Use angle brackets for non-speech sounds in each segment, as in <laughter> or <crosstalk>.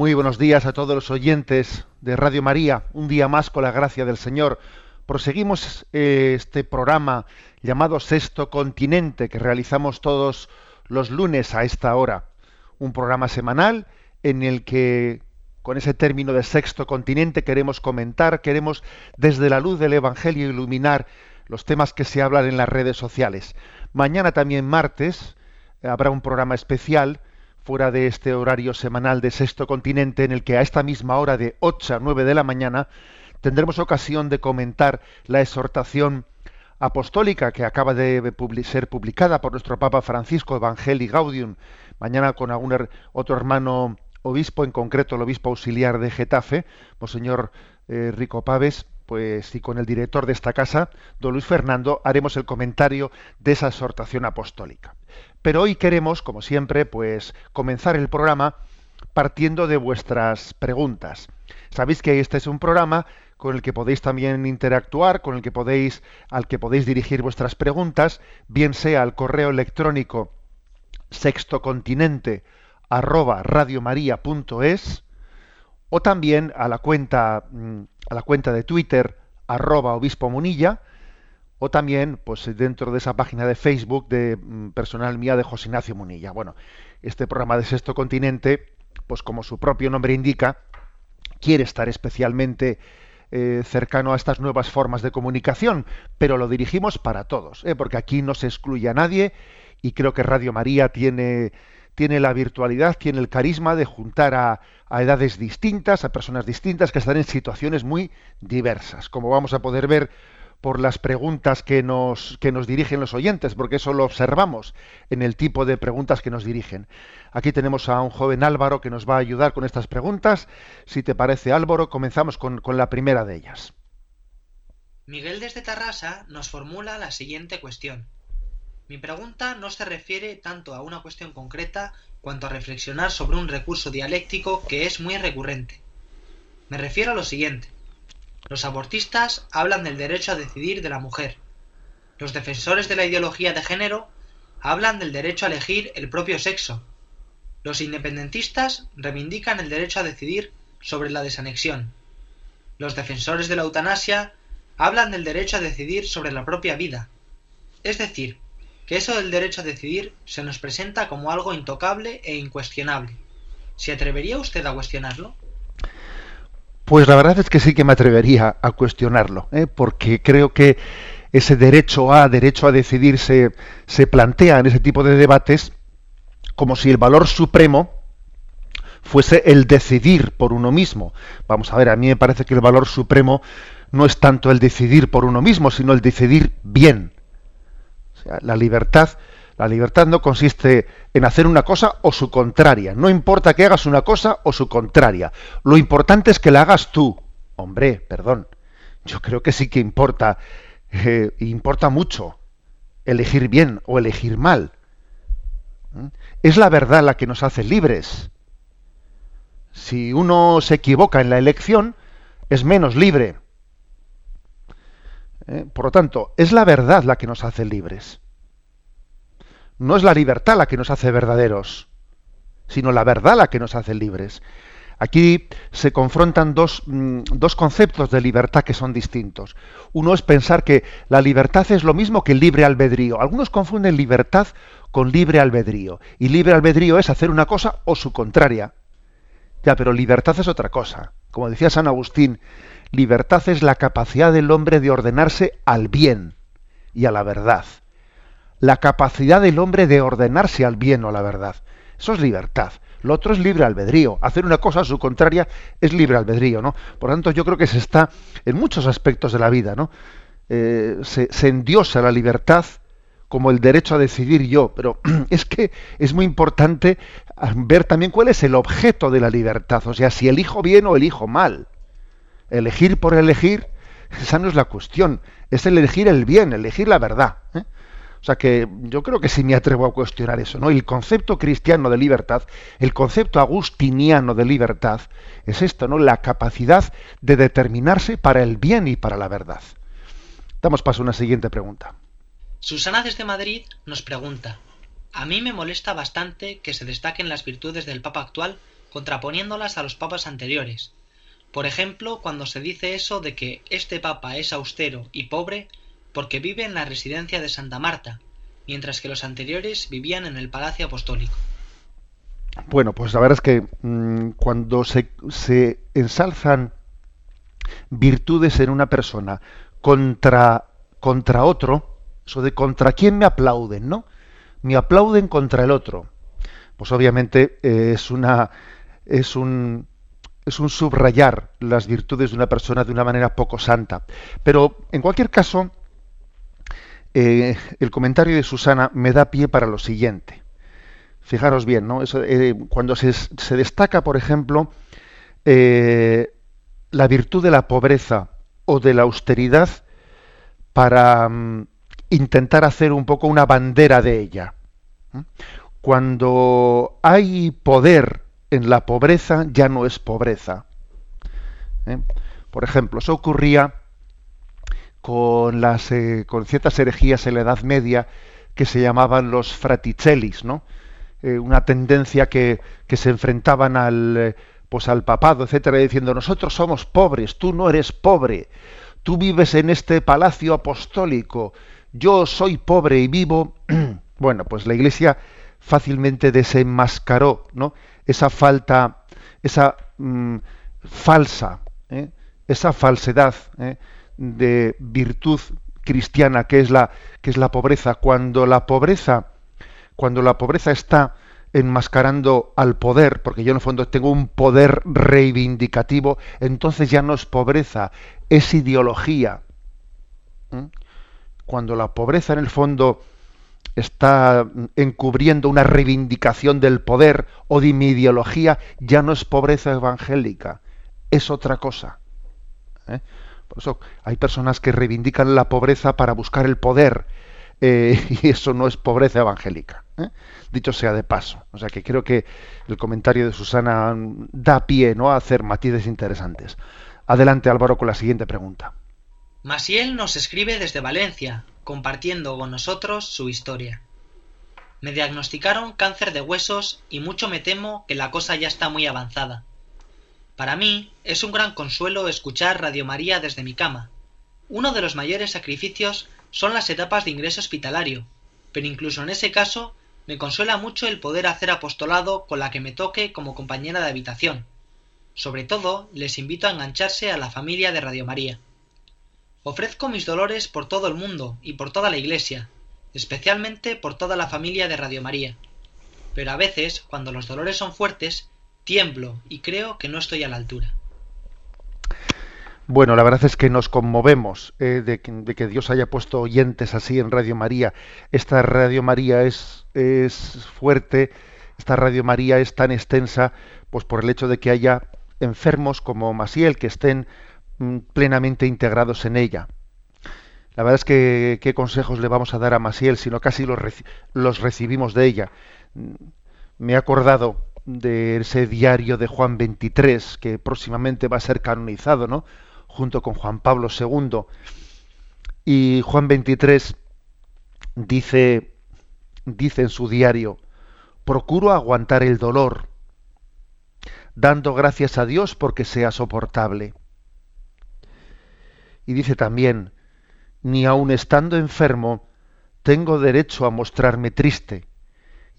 Muy buenos días a todos los oyentes de Radio María. Un día más con la gracia del Señor. Proseguimos eh, este programa llamado Sexto Continente que realizamos todos los lunes a esta hora. Un programa semanal en el que con ese término de Sexto Continente queremos comentar, queremos desde la luz del Evangelio iluminar los temas que se hablan en las redes sociales. Mañana también martes habrá un programa especial fuera de este horario semanal de Sexto Continente, en el que a esta misma hora de 8 a 9 de la mañana tendremos ocasión de comentar la exhortación apostólica que acaba de ser publicada por nuestro Papa Francisco, Evangelii Gaudium, mañana con algún otro hermano obispo, en concreto el obispo auxiliar de Getafe, Monseñor eh, Rico Paves, pues y con el director de esta casa, don Luis Fernando, haremos el comentario de esa exhortación apostólica. Pero hoy queremos, como siempre, pues comenzar el programa partiendo de vuestras preguntas. Sabéis que este es un programa con el que podéis también interactuar, con el que podéis al que podéis dirigir vuestras preguntas, bien sea al correo electrónico sextocontinente o también a la cuenta mm, a la cuenta de Twitter arroba obispo munilla o también pues dentro de esa página de Facebook de mm, personal mía de José Ignacio Munilla. Bueno, este programa de Sexto Continente, pues como su propio nombre indica, quiere estar especialmente eh, cercano a estas nuevas formas de comunicación, pero lo dirigimos para todos, ¿eh? porque aquí no se excluye a nadie y creo que Radio María tiene, tiene la virtualidad, tiene el carisma de juntar a, a edades distintas, a personas distintas que están en situaciones muy diversas, como vamos a poder ver por las preguntas que nos, que nos dirigen los oyentes, porque eso lo observamos en el tipo de preguntas que nos dirigen. Aquí tenemos a un joven Álvaro que nos va a ayudar con estas preguntas. Si te parece, Álvaro, comenzamos con, con la primera de ellas. Miguel desde Tarrasa nos formula la siguiente cuestión. Mi pregunta no se refiere tanto a una cuestión concreta cuanto a reflexionar sobre un recurso dialéctico que es muy recurrente. Me refiero a lo siguiente. Los abortistas hablan del derecho a decidir de la mujer. Los defensores de la ideología de género hablan del derecho a elegir el propio sexo. Los independentistas reivindican el derecho a decidir sobre la desanexión. Los defensores de la eutanasia hablan del derecho a decidir sobre la propia vida. Es decir, que eso del derecho a decidir se nos presenta como algo intocable e incuestionable. ¿Se atrevería usted a cuestionarlo? Pues la verdad es que sí que me atrevería a cuestionarlo, ¿eh? porque creo que ese derecho a, derecho a decidir se, se plantea en ese tipo de debates como si el valor supremo fuese el decidir por uno mismo. Vamos a ver, a mí me parece que el valor supremo no es tanto el decidir por uno mismo, sino el decidir bien. O sea, la libertad, la libertad no consiste en hacer una cosa o su contraria. No importa que hagas una cosa o su contraria. Lo importante es que la hagas tú. Hombre, perdón. Yo creo que sí que importa, eh, importa mucho elegir bien o elegir mal. ¿Mm? Es la verdad la que nos hace libres. Si uno se equivoca en la elección, es menos libre. ¿Eh? Por lo tanto, es la verdad la que nos hace libres. No es la libertad la que nos hace verdaderos, sino la verdad la que nos hace libres. Aquí se confrontan dos, mm, dos, conceptos de libertad que son distintos. Uno es pensar que la libertad es lo mismo que libre albedrío. Algunos confunden libertad con libre albedrío. Y libre albedrío es hacer una cosa o su contraria. Ya, pero libertad es otra cosa. Como decía San Agustín, libertad es la capacidad del hombre de ordenarse al bien y a la verdad. La capacidad del hombre de ordenarse al bien o a la verdad. Eso es libertad. Lo otro es libre albedrío. Hacer una cosa a su contraria es libre albedrío, ¿no? Por lo tanto, yo creo que se está en muchos aspectos de la vida, ¿no? Eh, se, endiosa la libertad como el derecho a decidir yo, pero <clears throat> es que es muy importante ver también cuál es el objeto de la libertad, o sea, si elijo bien o elijo mal. Elegir por elegir, esa no es la cuestión, es el elegir el bien, elegir la verdad. ¿eh? O sea que yo creo que sí me atrevo a cuestionar eso, ¿no? El concepto cristiano de libertad, el concepto agustiniano de libertad, es esto, ¿no? La capacidad de determinarse para el bien y para la verdad. Damos paso a una siguiente pregunta. Susana desde Madrid nos pregunta, a mí me molesta bastante que se destaquen las virtudes del Papa actual contraponiéndolas a los papas anteriores. Por ejemplo, cuando se dice eso de que este Papa es austero y pobre porque vive en la residencia de Santa Marta, mientras que los anteriores vivían en el Palacio Apostólico. Bueno, pues la verdad es que mmm, cuando se, se, ensalzan virtudes en una persona contra, contra otro, eso de contra quién me aplauden, ¿no? Me aplauden contra el otro. Pues obviamente eh, es una es un es un subrayar las virtudes de una persona de una manera poco santa. Pero en cualquier caso, eh, el comentario de Susana me da pie para lo siguiente. Fijaros bien, ¿no? Eh, cuando se, destaca, por ejemplo, eh, la virtud de la pobreza o de la austeridad para um, intentar hacer un poco una bandera de ella. Cuando hay poder en la pobreza, ya no es pobreza. Por ejemplo, eso ocurría con, las, eh, con ciertas herejías en la Edad Media que se llamaban los fraticellis, ¿no? Eh, una tendencia que, que, se enfrentaban al, eh, pues al papado, etcétera, diciendo nosotros somos pobres, tú no eres pobre, tú vives en este palacio apostólico, yo soy pobre y vivo. <clears throat> bueno, pues la Iglesia fácilmente desenmascaró, ¿no? Esa falta, esa mmm, falsa, esa falsedad. ¿eh? De virtud cristiana que es la que es la pobreza cuando la pobreza cuando la pobreza está enmascarando al poder porque yo en el fondo tengo un poder reivindicativo entonces ya no es pobreza es ideología ¿Mm? cuando la pobreza en el fondo está encubriendo una reivindicación del poder o de mi ideología ya no es pobreza evangélica es otra cosa ¿eh? Por eso hay personas que reivindican la pobreza para buscar el poder. Eh, <laughs> y eso no es pobreza evangélica. ¿eh? Dicho sea de paso. O sea que creo que el comentario de Susana da pie ¿no? a hacer matices interesantes. Adelante Álvaro con la siguiente pregunta. Masiel nos escribe desde Valencia, compartiendo con nosotros su historia. Me diagnosticaron cáncer de huesos y mucho me temo que la cosa ya está muy avanzada. Para mí es un gran consuelo escuchar Radio María desde mi cama. Uno de los mayores sacrificios son las etapas de ingreso hospitalario, pero incluso en ese caso me consuela mucho el poder hacer apostolado con la que me toque como compañera de habitación. Sobre todo, les invito a engancharse a la familia de Radio María. Ofrezco mis dolores por todo el mundo y por toda la Iglesia, especialmente por toda la familia de Radio María. Pero a veces, cuando los dolores son fuertes, tiemblo y creo que no estoy a la altura. Bueno, la verdad es que nos conmovemos eh, de, que, de, que, Dios haya puesto oyentes así en Radio María. Esta Radio María es, es fuerte, esta Radio María es tan extensa, pues por el hecho de que haya enfermos como Masiel que estén mm, plenamente integrados en ella. La verdad es que qué consejos le vamos a dar a Masiel, sino casi los, los recibimos de ella. Mm, me he acordado de ese diario de Juan 23 que próximamente va a ser canonizado, ¿no? Junto con Juan Pablo II. Y Juan 23 dice, dice en su diario, procuro aguantar el dolor, dando gracias a Dios porque sea soportable. Y dice también, ni aun estando enfermo, tengo derecho a mostrarme triste.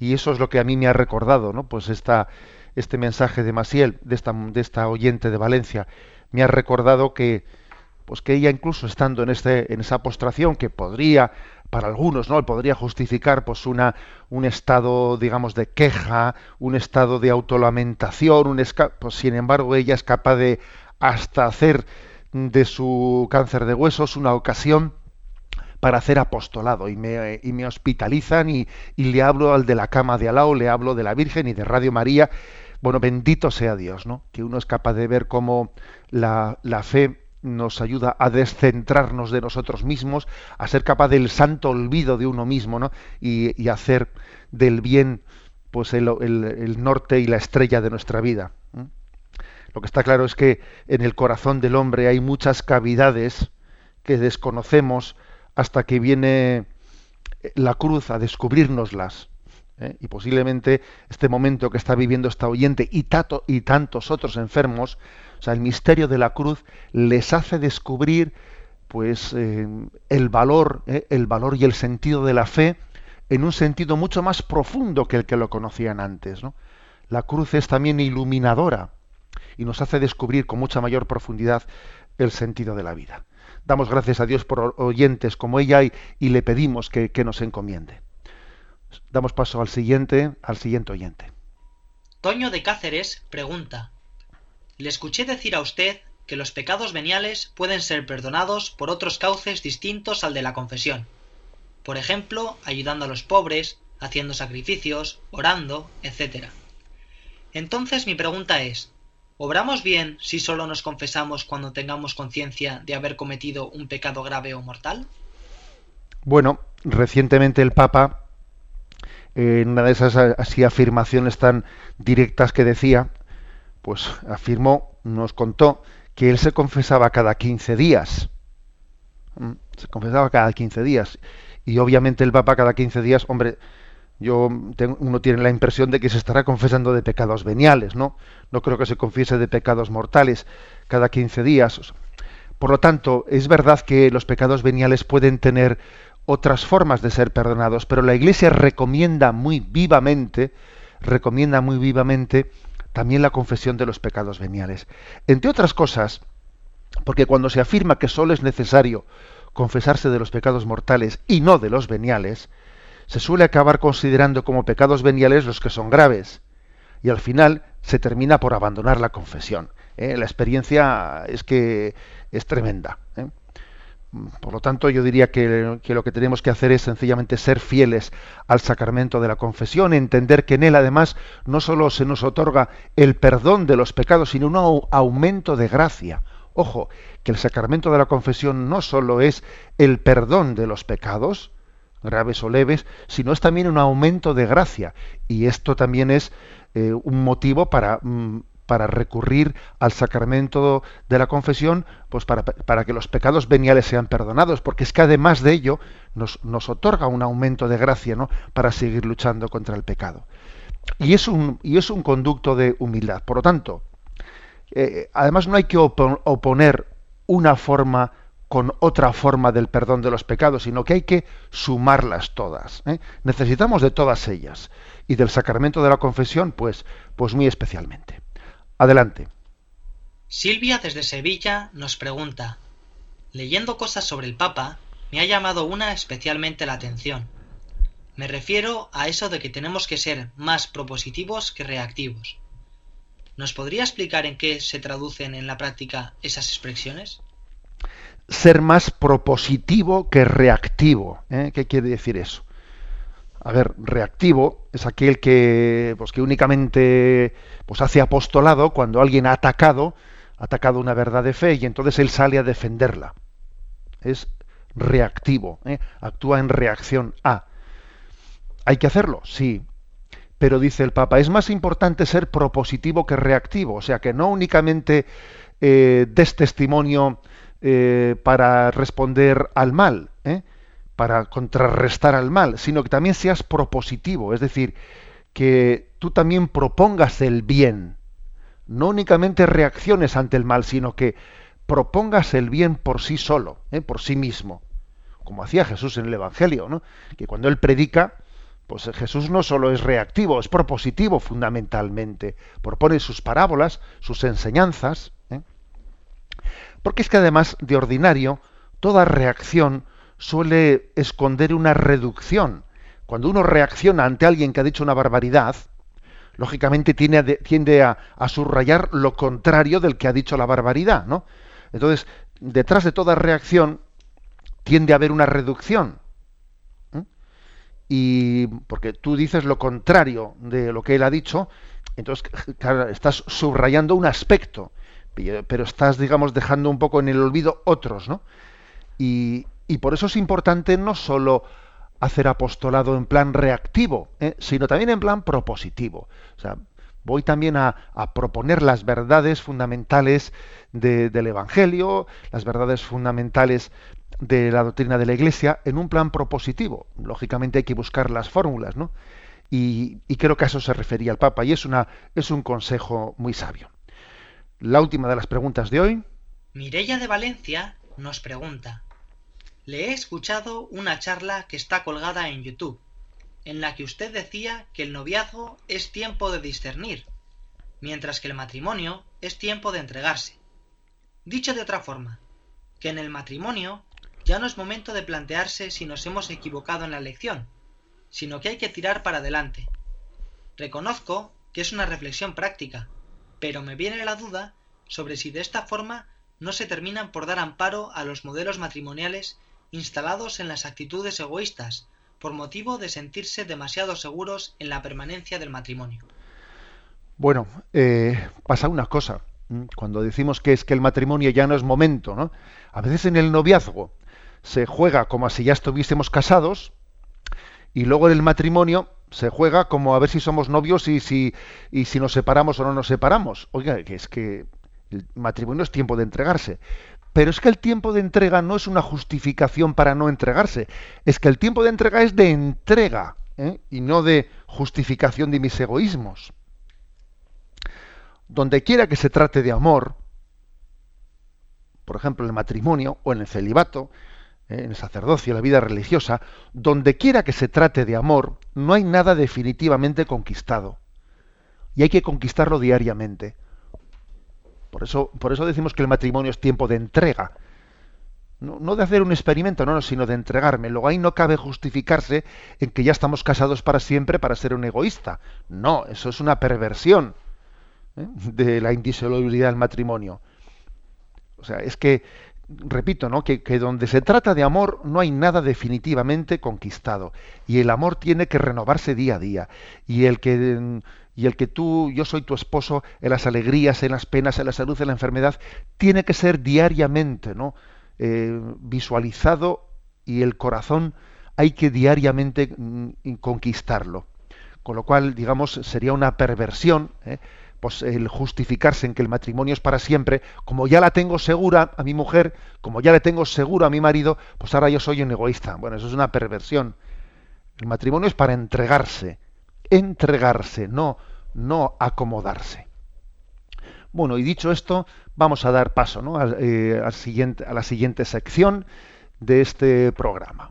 Y eso es lo que a mí me ha recordado, ¿no? Pues esta, este mensaje de Masiel, de esta, de esta oyente de Valencia, me ha recordado que, pues que ella incluso estando en, este, en esa postración que podría para algunos no podría justificar pues una un estado digamos de queja un estado de autolamentación un pues sin embargo ella es capaz de hasta hacer de su cáncer de huesos una ocasión para hacer apostolado y me, hospitalizan y, le hablo al de la cama de Alao, le hablo de la Virgen y de Radio María. Bueno, bendito sea Dios, ¿no? Que uno es capaz de ver cómo la, la fe nos ayuda a descentrarnos de nosotros mismos, a ser capaz del santo olvido de uno mismo, ¿no? Y, hacer del bien pues el, norte y la estrella de nuestra vida. Lo que está claro es que en el corazón del hombre hay muchas cavidades que desconocemos hasta que viene la cruz a descubrirnoslas. ¿eh? Y posiblemente este momento que está viviendo esta oyente y, tato, y tantos otros enfermos o sea, el misterio de la cruz les hace descubrir pues eh, el valor, eh, el valor y el sentido de la fe en un sentido mucho más profundo que el que lo conocían antes. La cruz es también iluminadora y nos hace descubrir con mucha mayor profundidad el sentido de la vida. Damos gracias a Dios por oyentes como ella y, y le pedimos que, nos encomiende. Damos paso al siguiente, al siguiente oyente. Toño de Cáceres pregunta le escuché decir a usted que los pecados veniales pueden ser perdonados por otros cauces distintos al de la confesión. Por ejemplo, ayudando a los pobres, haciendo sacrificios, orando, etc. Entonces mi pregunta es, ¿obramos bien si solo nos confesamos cuando tengamos conciencia de haber cometido un pecado grave o mortal? Bueno, recientemente el Papa, en una de esas así afirmaciones tan directas que decía, pues afirmó, nos contó que él se confesaba cada 15 días. Mm, se confesaba cada 15 días. Y obviamente el Papa cada 15 días, hombre, yo tengo, uno tiene la impresión de que se estará confesando de pecados veniales, ¿no? No creo que se confiese de pecados mortales cada 15 días. Por lo tanto, es verdad que los pecados veniales pueden tener otras formas de ser perdonados, pero la Iglesia recomienda muy vivamente, recomienda muy vivamente también la confesión de los pecados veniales. Entre otras cosas, porque cuando se afirma que solo es necesario confesarse de los pecados mortales y no de los veniales, se suele acabar considerando como pecados veniales los que son graves. Y al final se termina por abandonar la confesión. ¿eh? La experiencia es que es tremenda. ¿eh? Por lo tanto, yo diría que, lo que tenemos que hacer es sencillamente ser fieles al sacramento de la confesión, entender que en él además no solo se nos otorga el perdón de los pecados, sino un aumento de gracia. Ojo, que el sacramento de la confesión no solo es el perdón de los pecados, graves o leves, sino es también un aumento de gracia. Y esto también es eh, un motivo para mm, para recurrir al sacramento de la confesión, pues para, para, que los pecados veniales sean perdonados, porque es que además de ello nos, nos otorga un aumento de gracia ¿no? para seguir luchando contra el pecado. Y es un, y es un conducto de humildad. Por lo tanto, eh, además no hay que oponer una forma con otra forma del perdón de los pecados, sino que hay que sumarlas todas. ¿eh? Necesitamos de todas ellas y del sacramento de la confesión, pues, pues muy especialmente. Adelante. Silvia desde Sevilla nos pregunta, leyendo cosas sobre el Papa, me ha llamado una especialmente la atención. Me refiero a eso de que tenemos que ser más propositivos que reactivos. ¿Nos podría explicar en qué se traducen en la práctica esas expresiones? Ser más propositivo que reactivo. ¿eh? ¿Qué quiere decir eso? A ver, reactivo es aquel que, pues, que únicamente pues, hace apostolado cuando alguien ha atacado, ha atacado una verdad de fe y entonces él sale a defenderla. Es reactivo, ¿eh? actúa en reacción a. ¿Hay que hacerlo? Sí. Pero dice el Papa, es más importante ser propositivo que reactivo, o sea que no únicamente eh, des testimonio eh, para responder al mal, ¿eh? para contrarrestar al mal, sino que también seas propositivo, es decir, que tú también propongas el bien, no únicamente reacciones ante el mal, sino que propongas el bien por sí solo, ¿eh? por sí mismo, como hacía Jesús en el Evangelio, que cuando él predica, pues Jesús no solo es reactivo, es propositivo fundamentalmente, propone sus parábolas, sus enseñanzas. Porque es que además de ordinario, toda reacción suele esconder una reducción. Cuando uno reacciona ante alguien que ha dicho una barbaridad, lógicamente tiende a, subrayar lo contrario del que ha dicho la barbaridad, ¿no? Entonces, detrás de toda reacción tiende a haber una reducción. Y porque tú dices lo contrario de lo que él ha dicho, entonces estás subrayando un aspecto, pero estás, digamos, dejando un poco en el olvido otros, ¿no? Y, por eso es importante no solo hacer apostolado en plan reactivo, ¿eh? sino también en plan propositivo. O sea, voy también a, proponer las verdades fundamentales del Evangelio, las verdades fundamentales de la doctrina de la Iglesia, en un plan propositivo. Lógicamente hay que buscar las fórmulas, ¿no? Y, creo que a eso se refería el Papa, y es un consejo muy sabio. La última de las preguntas de hoy. Mirella de Valencia nos pregunta, le he escuchado una charla que está colgada en YouTube, en la que usted decía que el noviazgo es tiempo de discernir, mientras que el matrimonio es tiempo de entregarse. Dicho de otra forma, que en el matrimonio ya no es momento de plantearse si nos hemos equivocado en la elección, sino que hay que tirar para adelante. Reconozco que es una reflexión práctica, pero me viene la duda sobre si de esta forma no se terminan por dar amparo a los modelos matrimoniales instalados en las actitudes egoístas, por motivo de sentirse demasiado seguros en la permanencia del matrimonio. Bueno, eh, pasa una cosa. Cuando decimos que es que el matrimonio ya no es momento, ¿no? A veces en el noviazgo se juega como si ya estuviésemos casados y luego en el matrimonio se juega como a ver si somos novios y si, y si nos separamos o no nos separamos. Oiga, que es que el matrimonio es tiempo de entregarse. Pero es que el tiempo de entrega no es una justificación para no entregarse. Es que el tiempo de entrega es de entrega ¿eh? y no de justificación de mis egoísmos. Donde quiera que se trate de amor, por ejemplo en el matrimonio o en el celibato. En el sacerdocio, en la vida religiosa, donde quiera que se trate de amor, no hay nada definitivamente conquistado. Y hay que conquistarlo diariamente. Por eso, por eso decimos que el matrimonio es tiempo de entrega. No, de hacer un experimento, no, sino de entregarme. Luego ahí no cabe justificarse en que ya estamos casados para siempre para ser un egoísta. No, eso es una perversión ¿eh? de la indisolubilidad del matrimonio. O sea, es que, repito, ¿no? Que, donde se trata de amor no hay nada definitivamente conquistado. Y el amor tiene que renovarse día a día. Y el que y el que tú, yo soy tu esposo en las alegrías, en las penas, en la salud, en la enfermedad, tiene que ser diariamente, ¿no? Eh, visualizado y el corazón hay que diariamente mm, conquistarlo. Con lo cual, digamos, sería una perversión, ¿eh? Pues el justificarse en que el matrimonio es para siempre, como ya la tengo segura a mi mujer, como ya le tengo seguro a mi marido, pues ahora yo soy un egoísta. Bueno, eso es una perversión. El matrimonio es para entregarse, entregarse, no, no acomodarse. Bueno, y dicho esto, vamos a dar paso ¿no? Eh, a la siguiente sección de este programa.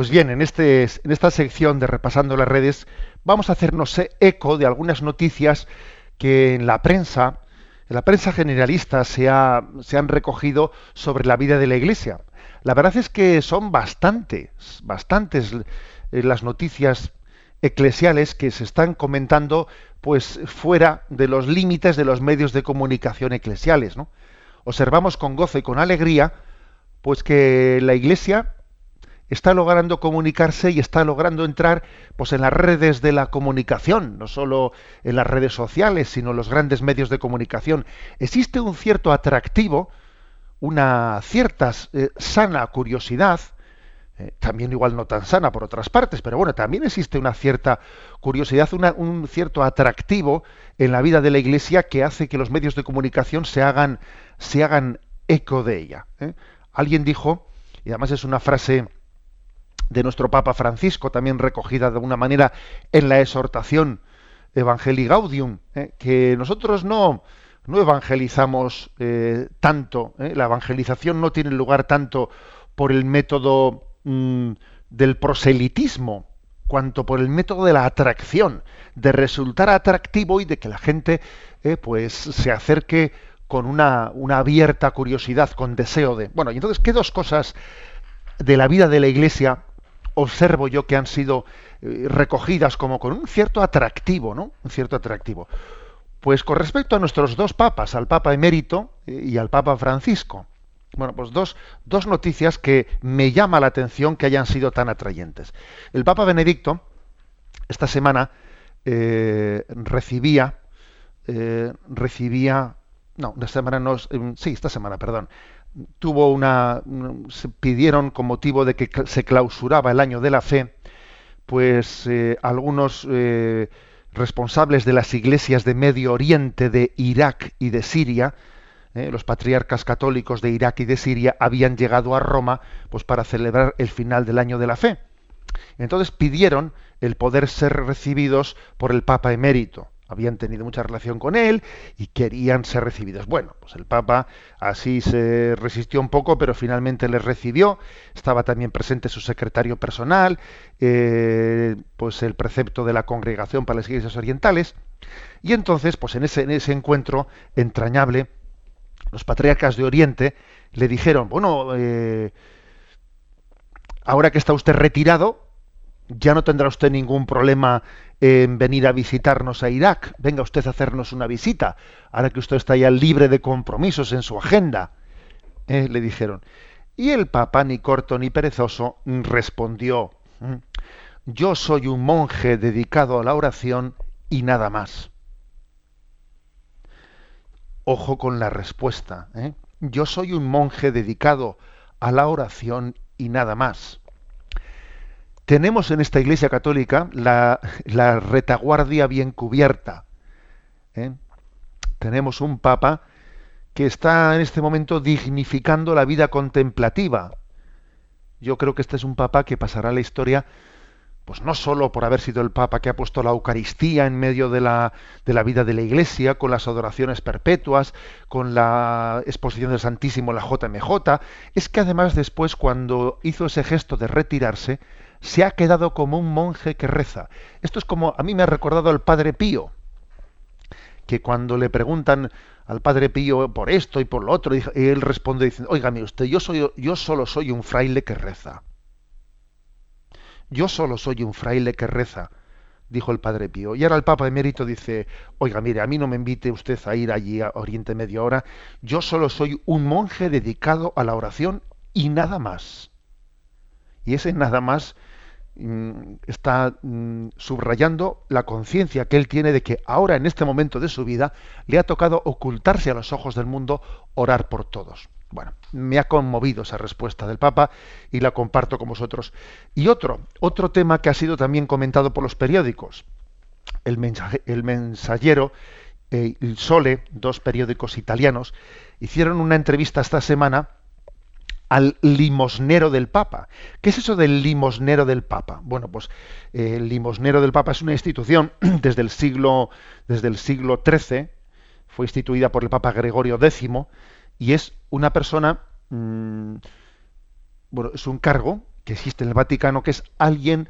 Pues bien, en, este, en esta sección de Repasando las redes vamos a hacernos eco de algunas noticias que en la prensa, en la prensa generalista se, se han recogido sobre la vida de la Iglesia. la verdad es que son bastantes, bastantes eh, las noticias eclesiales que se están comentando pues fuera de los límites de los medios de comunicación eclesiales, ¿no? Observamos con gozo y con alegría pues que la Iglesia está logrando comunicarse y está logrando entrar pues en las redes de la comunicación, no solo en las redes sociales, sino en los grandes medios de comunicación. Existe un cierto atractivo, una cierta eh, sana curiosidad, eh, también igual no tan sana por otras partes, pero bueno, también existe una cierta curiosidad, un cierto atractivo en la vida de la Iglesia que hace que los medios de comunicación se hagan, se hagan eco de ella. ¿eh? Alguien dijo, y además es una frase de nuestro Papa Francisco, también recogida de alguna manera en la exhortación Evangelii Gaudium, ¿eh? que nosotros no, no evangelizamos eh, tanto, ¿eh? la evangelización no tiene lugar tanto por el método mm, del proselitismo, cuanto por el método de la atracción, de resultar atractivo y de que la gente pues se acerque con una, una abierta curiosidad, con deseo de. Bueno, y entonces, ¿qué dos cosas de la vida de la Iglesia observo yo que han sido eh, recogidas como con un cierto atractivo, ¿no? Un cierto atractivo. Pues con respecto a nuestros dos papas, al Papa emérito eh, y al Papa Francisco. Bueno, pues dos, dos noticias que me llama la atención que hayan sido tan atrayentes. El Papa Benedicto, esta semana, eh, recibía, recibía, no, esta semana no, sí, esta semana, perdón, tuvo una se pidieron con motivo de que se clausuraba el año de la fe pues eh, algunos eh, responsables de las iglesias de Medio Oriente de Irak y de Siria eh, los patriarcas católicos de Irak y de Siria habían llegado a Roma pues para celebrar el final del año de la fe. Entonces pidieron el poder ser recibidos por el Papa emérito habían tenido mucha relación con él y querían ser recibidos. Bueno, pues el Papa así se resistió un poco, pero finalmente les recibió. Estaba también presente su secretario personal, eh, pues el precepto de la Congregación para las Iglesias Orientales. Y entonces, pues en ese, en ese encuentro entrañable, los patriarcas de Oriente le dijeron, bueno, eh, ahora que está usted retirado, ya no tendrá usted ningún problema en venir a visitarnos a Irak. Venga usted a hacernos una visita, ahora que usted está ya libre de compromisos en su agenda. Eh, le dijeron. Y el Papa, ni corto ni perezoso, respondió, yo soy un monje dedicado a la oración y nada más. Ojo con la respuesta. ¿eh? Yo soy un monje dedicado a la oración y nada más. Tenemos en esta Iglesia Católica la, retaguardia bien cubierta. ¿eh? Tenemos un Papa que está en este momento dignificando la vida contemplativa. Yo creo que este es un Papa que pasará a la historia, pues no solo por haber sido el Papa que ha puesto la Eucaristía en medio de la, de la vida de la Iglesia, con las adoraciones perpetuas, con la exposición del Santísimo, la JMJ, es que además después, cuando hizo ese gesto de retirarse, se ha quedado como un monje que reza. Esto es como, a mí me ha recordado al Padre Pío, que cuando le preguntan al Padre Pío por esto y por lo otro, él responde diciendo, oígame usted, yo, soy, yo solo soy un fraile que reza. Yo solo soy un fraile que reza, dijo el Padre Pío. Y ahora el Papa Emérito dice, oiga, mire, a mí no me invite usted a ir allí a Oriente Medio ahora, yo solo soy un monje dedicado a la oración y nada más. Y ese nada más está mm, subrayando la conciencia que él tiene de que ahora, en este momento de su vida, le ha tocado ocultarse a los ojos del mundo, orar por todos. Bueno, me ha conmovido esa respuesta del Papa y la comparto con vosotros. Y otro, otro tema que ha sido también comentado por los periódicos. El, el mensajero el Sole, dos periódicos italianos, hicieron una entrevista esta semana al limosnero del Papa. ¿Qué es eso del limosnero del Papa? Bueno, pues eh, el limosnero del Papa es una institución <clears throat> desde el siglo, desde el siglo XIII, fue instituida por el Papa Gregorio X y es una persona, mm, bueno, es un cargo que existe en el Vaticano que es alguien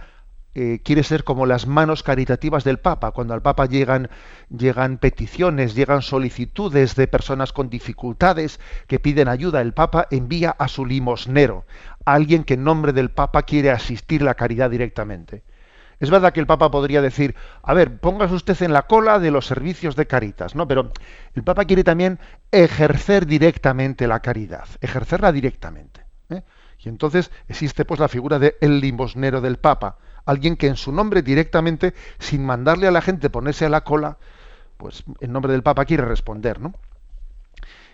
eh, quiere ser como las manos caritativas del Papa. Cuando al Papa llegan, llegan peticiones, llegan solicitudes de personas con dificultades que piden ayuda, el Papa envía a su limosnero, a alguien que en nombre del Papa quiere asistir la caridad directamente. Es verdad que el Papa podría decir, a ver, póngase usted en la cola de los servicios de caritas, ¿no? Pero el Papa quiere también ejercer directamente la caridad, ejercerla directamente. ¿eh? Y entonces existe pues la figura del el limosnero del Papa, alguien que en su nombre directamente, sin mandarle a la gente ponerse a la cola, pues en nombre del Papa quiere responder, ¿no?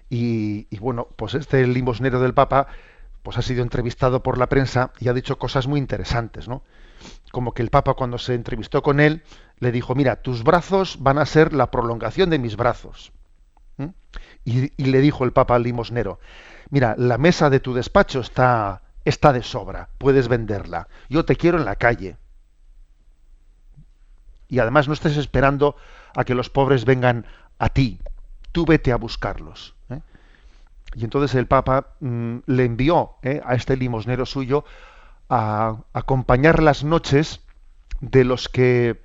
Y, bueno, pues este limosnero del Papa pues ha sido entrevistado por la prensa y ha dicho cosas muy interesantes, ¿no? Como que el Papa cuando se entrevistó con él le dijo, mira, tus brazos van a ser la prolongación de mis brazos. Y, y, le dijo el Papa al limosnero, mira, la mesa de tu despacho está, está de sobra, puedes venderla. Yo te quiero en la calle. Y además no estés esperando a que los pobres vengan a ti. Tú vete a buscarlos. ¿eh? Y entonces el Papa mm, le envió ¿eh? a este limosnero suyo a acompañar las noches de los que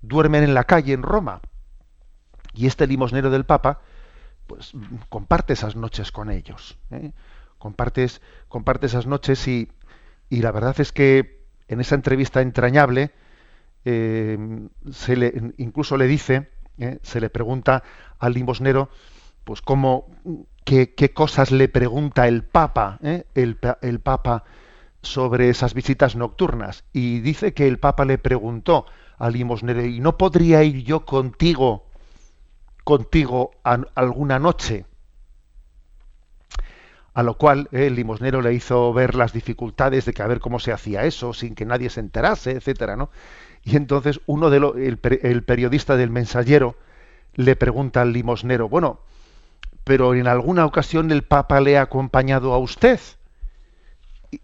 duermen en la calle en Roma. Y este limosnero del Papa, pues comparte esas noches con ellos. ¿eh? Compartes, comparte esas noches y, y, la verdad es que en esa entrevista entrañable eh, se le, incluso le dice, eh, se le pregunta al limosnero, pues cómo, qué, qué cosas le pregunta el Papa, eh, el, el Papa sobre esas visitas nocturnas. Y dice que el Papa le preguntó al limosnero, ¿y no podría ir yo contigo, contigo alguna noche? A lo cual el limosnero le hizo ver las dificultades de que a ver cómo se hacía eso sin que nadie se enterase, etcétera, ¿no? Y entonces uno de los, el, el, periodista del mensajero le pregunta al limosnero, bueno, pero en alguna ocasión el Papa le ha acompañado a usted.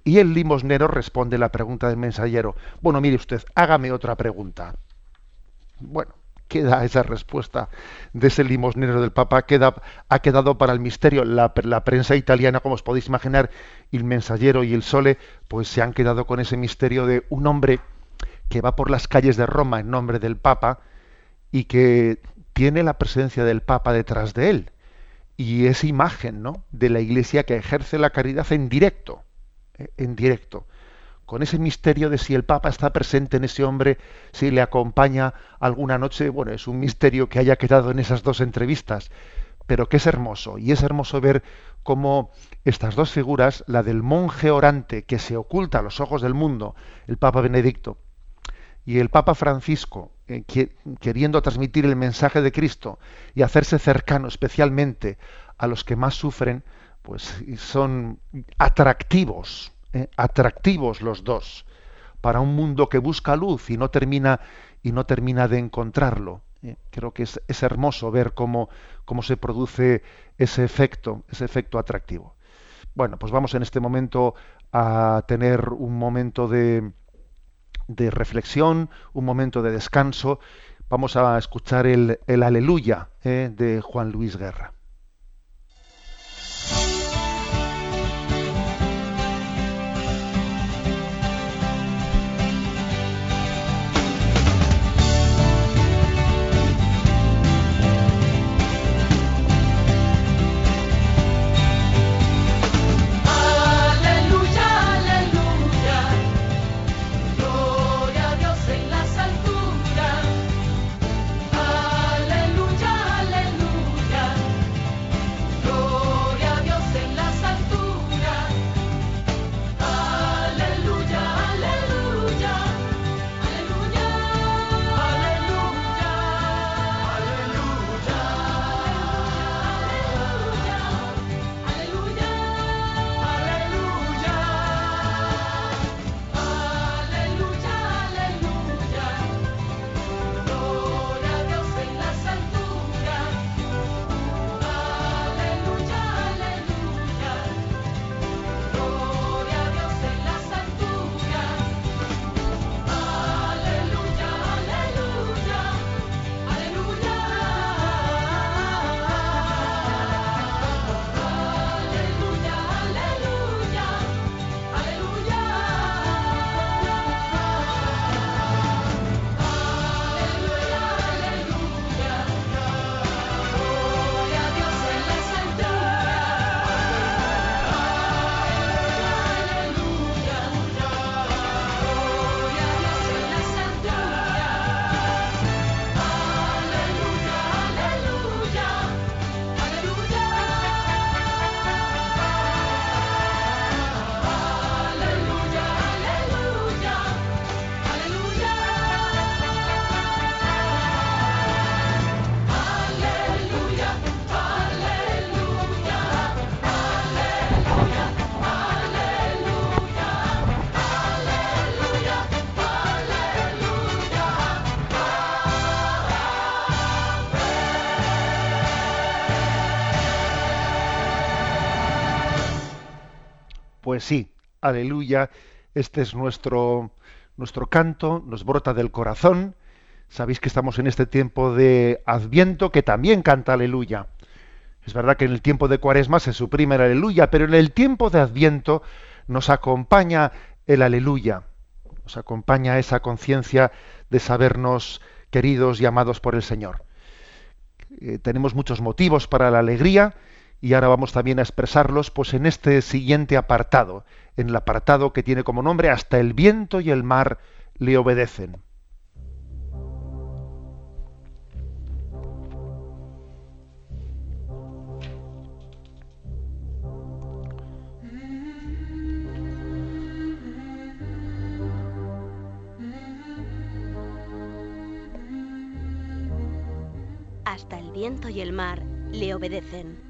Y el limosnero responde la pregunta del mensajero, bueno, mire usted, hágame otra pregunta. Bueno, queda esa respuesta de ese limosnero del Papa, queda, ha quedado para el misterio. La, la, prensa italiana, como os podéis imaginar, el mensajero y el Sole, pues se han quedado con ese misterio de un hombre que va por las calles de Roma en nombre del Papa y que tiene la presencia del Papa detrás de él. Y esa imagen ¿no? de la Iglesia que ejerce la caridad en directo, eh, en directo con ese misterio de si el Papa está presente en ese hombre, si le acompaña alguna noche, bueno, es un misterio que haya quedado en esas dos entrevistas, pero que es hermoso, y es hermoso ver cómo estas dos figuras, la del monje orante que se oculta a los ojos del mundo, el Papa Benedicto, y el Papa Francisco, eh, que, queriendo transmitir el mensaje de Cristo y hacerse cercano especialmente a los que más sufren, pues son atractivos eh, atractivos los dos para un mundo que busca luz y no termina y no termina de encontrarlo. Eh, creo que es, es, hermoso ver cómo, cómo se produce ese efecto, ese efecto atractivo. Bueno, pues vamos en este momento a tener un momento de, de reflexión, un momento de descanso. Vamos a escuchar el, el aleluya eh, de Juan Luis Guerra. Aleluya, este es nuestro, nuestro canto, nos brota del corazón. Sabéis que estamos en este tiempo de Adviento que también canta aleluya. Es verdad que en el tiempo de Cuaresma se suprime el aleluya, pero en el tiempo de Adviento nos acompaña el aleluya, nos acompaña esa conciencia de sabernos queridos y amados por el Señor. Eh, tenemos muchos motivos para la alegría y ahora vamos también a expresarlos pues en este siguiente apartado, en el apartado que tiene como nombre hasta el viento y el mar le obedecen. Hasta el viento y el mar le obedecen.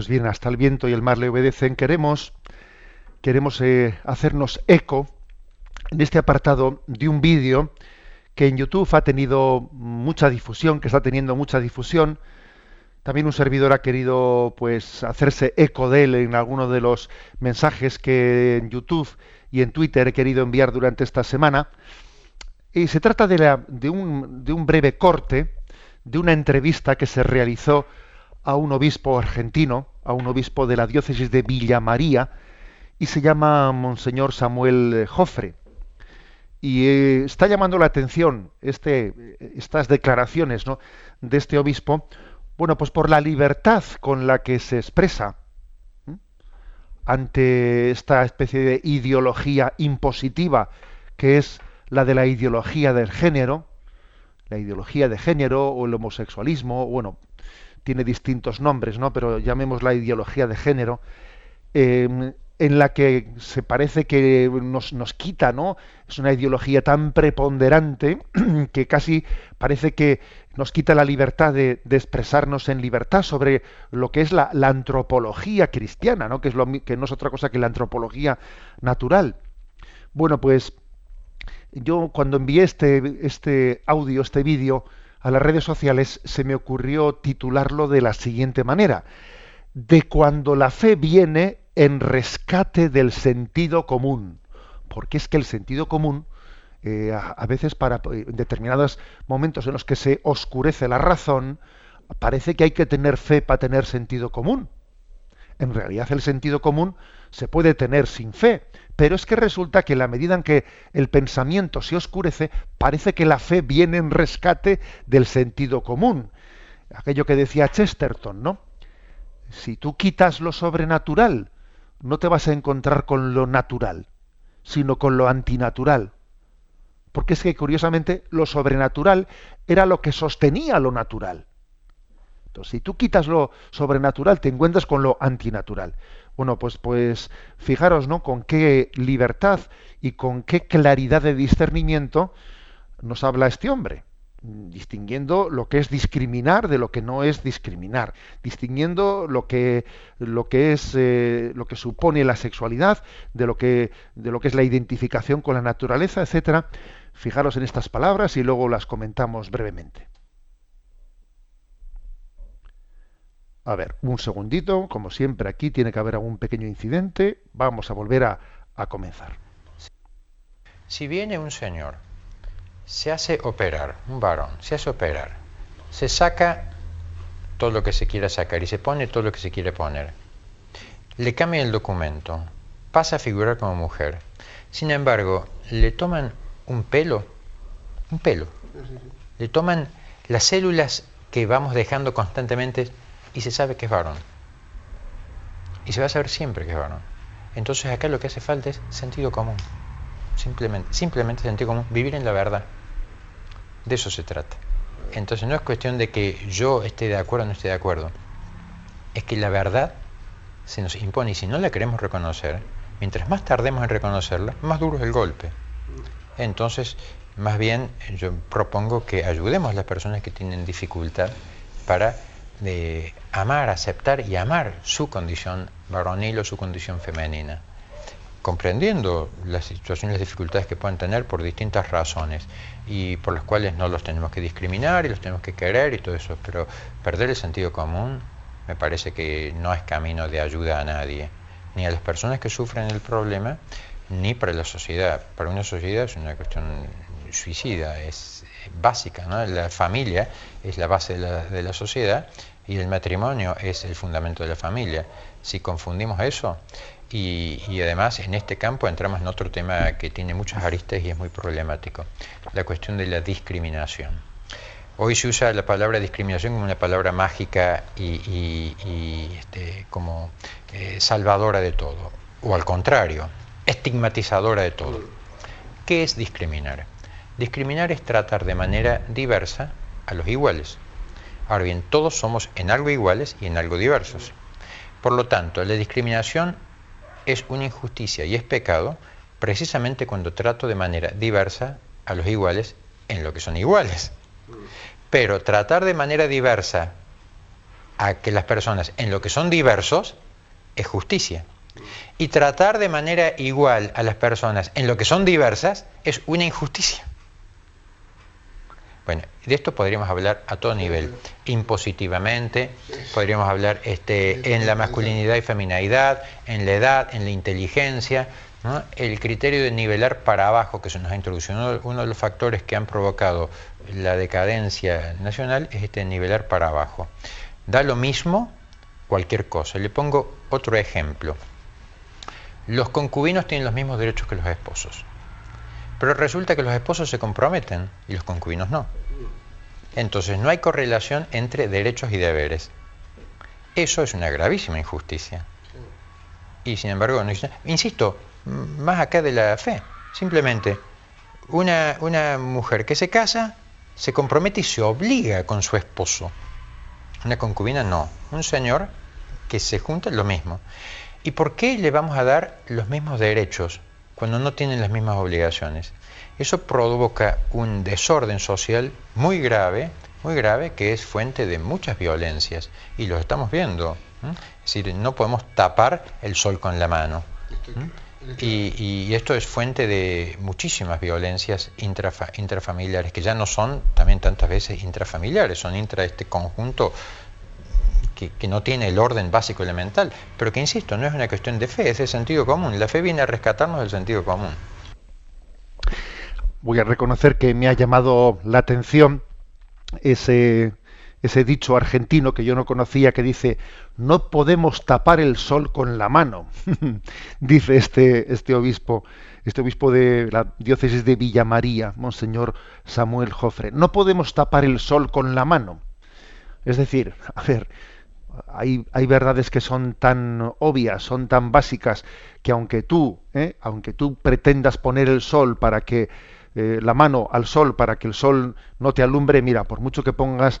Pues bien, hasta el viento y el mar le obedecen. Queremos, queremos eh, hacernos eco en este apartado de un vídeo que en YouTube ha tenido mucha difusión, que está teniendo mucha difusión. También un servidor ha querido pues hacerse eco de él en alguno de los mensajes que en YouTube y en Twitter he querido enviar durante esta semana. Y se trata de, de, un, de un breve corte de una entrevista que se realizó a un obispo argentino, a un obispo de la diócesis de Villa María, y se llama Monseñor Samuel Jofre. Y eh, está llamando la atención este, estas declaraciones ¿no? de este obispo, bueno, pues por la libertad con la que se expresa ante esta especie de ideología impositiva que es la de la ideología del género, la ideología de género o el homosexualismo, bueno, tiene distintos nombres, ¿no? Pero llamemos la ideología de género, em, en la que se parece que nos, nos, quita, ¿no? Es una ideología tan preponderante <clears throat> que casi parece que nos quita la libertad de, expresarnos en libertad sobre lo que es la, antropología cristiana, ¿no? Que, es lo, que no es otra cosa que la antropología natural. Bueno, pues yo cuando envié este, este audio, este vídeo, a las redes sociales, se me ocurrió titularlo de la siguiente manera. De cuando la fe viene en rescate del sentido común. Porque es que el sentido común, eh, a, veces para en determinados momentos en los que se oscurece la razón, parece que hay que tener fe para tener sentido común. En realidad el sentido común se puede tener sin fe, pero es que resulta que en la medida en que el pensamiento se oscurece, parece que la fe viene en rescate del sentido común. Aquello que decía Chesterton, ¿no? Si tú quitas lo sobrenatural, no te vas a encontrar con lo natural, sino con lo antinatural. Porque es que, curiosamente, lo sobrenatural era lo que sostenía lo natural. Entonces, si tú quitas lo sobrenatural, te encuentras con lo antinatural. Bueno, pues, pues fijaros, ¿no? Con qué libertad y con qué claridad de discernimiento nos habla este hombre, distinguiendo lo que es discriminar de lo que no es discriminar, distinguiendo lo que, lo que es eh, lo que supone la sexualidad de lo que de lo que es la identificación con la naturaleza, etcétera. Fijaros en estas palabras y luego las comentamos brevemente. A ver, un segundito, como siempre aquí tiene que haber algún pequeño incidente. Vamos a volver a, comenzar. Si viene un señor, se hace operar, un varón, se hace operar, se saca todo lo que se quiera sacar y se pone todo lo que se quiere poner. Le cambia el documento, pasa a figurar como mujer. Sin embargo, le toman un pelo, un pelo, le toman las células que vamos dejando constantemente y se sabe que es varón. Y se va a saber siempre que es varón. Entonces acá lo que hace falta es sentido común. Simplemente, simplemente sentido común, vivir en la verdad. De eso se trata. Entonces no es cuestión de que yo esté de acuerdo o no esté de acuerdo. Es que la verdad se nos impone y si no la queremos reconocer, mientras más tardemos en reconocerla, más duro es el golpe. Entonces, más bien yo propongo que ayudemos a las personas que tienen dificultad para de amar, aceptar y amar su condición varonil o su condición femenina, comprendiendo las situaciones, las dificultades que pueden tener por distintas razones y por las cuales no los tenemos que discriminar y los tenemos que querer y todo eso, pero perder el sentido común me parece que no es camino de ayuda a nadie, ni a las personas que sufren el problema, ni para la sociedad. Para una sociedad es una cuestión suicida, es básica, ¿no? La familia es la base de la, sociedad y el matrimonio es el fundamento de la familia. Si confundimos eso, y, además en este campo entramos en otro tema que tiene muchas aristas y es muy problemático, la cuestión de la discriminación. Hoy se usa la palabra discriminación como una palabra mágica y este, como eh, salvadora de todo, o al contrario, estigmatizadora de todo. ¿Qué es discriminar? Discriminar es tratar de manera diversa a los iguales. Ahora bien, todos somos en algo iguales y en algo diversos. Por lo tanto, la discriminación es una injusticia y es pecado precisamente cuando trato de manera diversa a los iguales en lo que son iguales. Pero tratar de manera diversa a que las personas en lo que son diversos es justicia. Y tratar de manera igual a las personas en lo que son diversas es una injusticia. Bueno, de esto podríamos hablar a todo nivel, impositivamente, podríamos hablar este, en la masculinidad y feminidad, en la edad, en la inteligencia. El criterio de nivelar para abajo que se nos ha introducido, uno de los factores que han provocado la decadencia nacional es este nivelar para abajo. Da lo mismo cualquier cosa. Le pongo otro ejemplo. Los concubinos tienen los mismos derechos que los esposos. Pero resulta que los esposos se comprometen y los concubinos no. Entonces no hay correlación entre derechos y deberes. Eso es una gravísima injusticia. Y sin embargo, no, insisto, más acá de la fe, simplemente una, una mujer que se casa se compromete y se obliga con su esposo. Una concubina no. Un señor que se junta lo mismo. ¿Y por qué le vamos a dar los mismos derechos cuando no tienen las mismas obligaciones. Eso provoca un desorden social muy grave, muy grave, que es fuente de muchas violencias. Y lo estamos viendo. Es decir, no podemos tapar el sol con la mano. Y, y, esto es fuente de muchísimas violencias intrafa, intrafamiliares, que ya no son también tantas veces intrafamiliares, son intra este conjunto que, no tiene el orden básico elemental, pero que, insisto, no es una cuestión de fe, es de sentido común. La fe viene a rescatarnos del sentido común. Voy a reconocer que me ha llamado la atención ese, ese dicho argentino que yo no conocía que dice, no podemos tapar el sol con la mano, <laughs> dice este, este obispo, este obispo de la diócesis de Villa María, Monseñor Samuel Jofre. No podemos tapar el sol con la mano. Es decir, a ver, hay, hay, verdades que son tan obvias, son tan básicas, que aunque tú, ¿eh? aunque tú pretendas poner el sol para que eh, la mano al sol para que el sol no te alumbre, mira, por mucho que pongas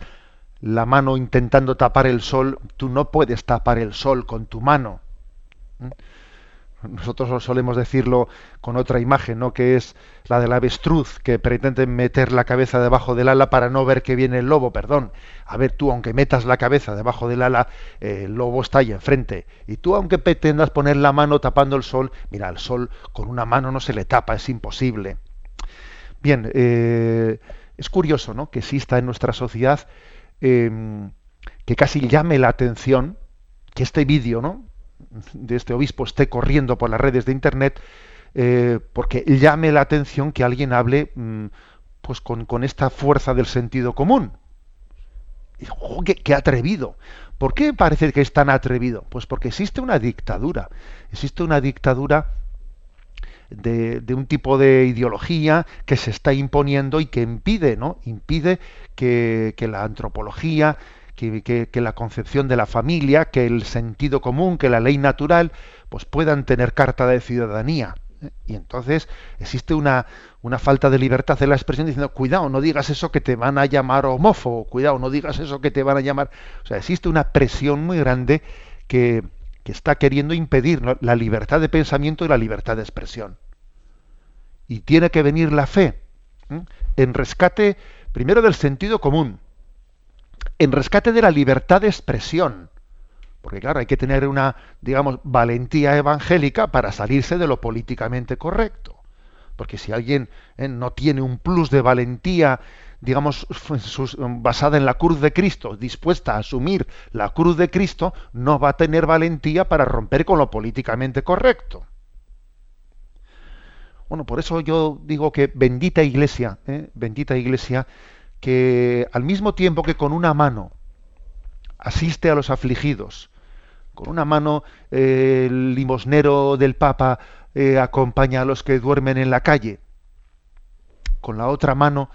la mano intentando tapar el sol, tú no puedes tapar el sol con tu mano. Nosotros solemos decirlo con otra imagen, ¿no? que es la del avestruz, que pretende meter la cabeza debajo del ala para no ver que viene el lobo, perdón. A ver, tú, aunque metas la cabeza debajo del ala, eh, el lobo está ahí enfrente. Y tú, aunque pretendas poner la mano tapando el sol, mira, el sol con una mano no se le tapa, es imposible. Bien, eh, es curioso ¿no? que exista en nuestra sociedad eh, que casi llame la atención que este vídeo, ¿no? De este obispo esté corriendo por las redes de internet eh, porque llame la atención que alguien hable mm, pues con, con, esta fuerza del sentido común. Oh, qué, qué, atrevido! ¿Por qué parece que es tan atrevido? Pues porque existe una dictadura. Existe una dictadura de, de, un tipo de ideología que se está imponiendo y que impide, ¿no? Impide que, que la antropología, que, la concepción de la familia, que el sentido común, que la ley natural, pues puedan tener carta de ciudadanía. ¿eh? Y entonces existe una, una falta de libertad de la expresión diciendo, cuidado, no digas eso que te van a llamar homófobo, cuidado, no digas eso que te van a llamar... O sea, existe una presión muy grande que, que está queriendo impedir la libertad de pensamiento y la libertad de expresión. Y tiene que venir la fe en rescate primero del sentido común, en rescate de la libertad de expresión. Porque claro, hay que tener una, digamos, valentía evangélica para salirse de lo políticamente correcto. Porque si alguien eh, no tiene un plus de valentía, digamos, basada en la cruz de Cristo, dispuesta a asumir la cruz de Cristo, no va a tener valentía para romper con lo políticamente correcto. Bueno, por eso yo digo que bendita iglesia, ¿eh? bendita iglesia, que al mismo tiempo que con una mano asiste a los afligidos, con una mano eh, el limosnero del Papa eh, acompaña a los que duermen en la calle, con la otra mano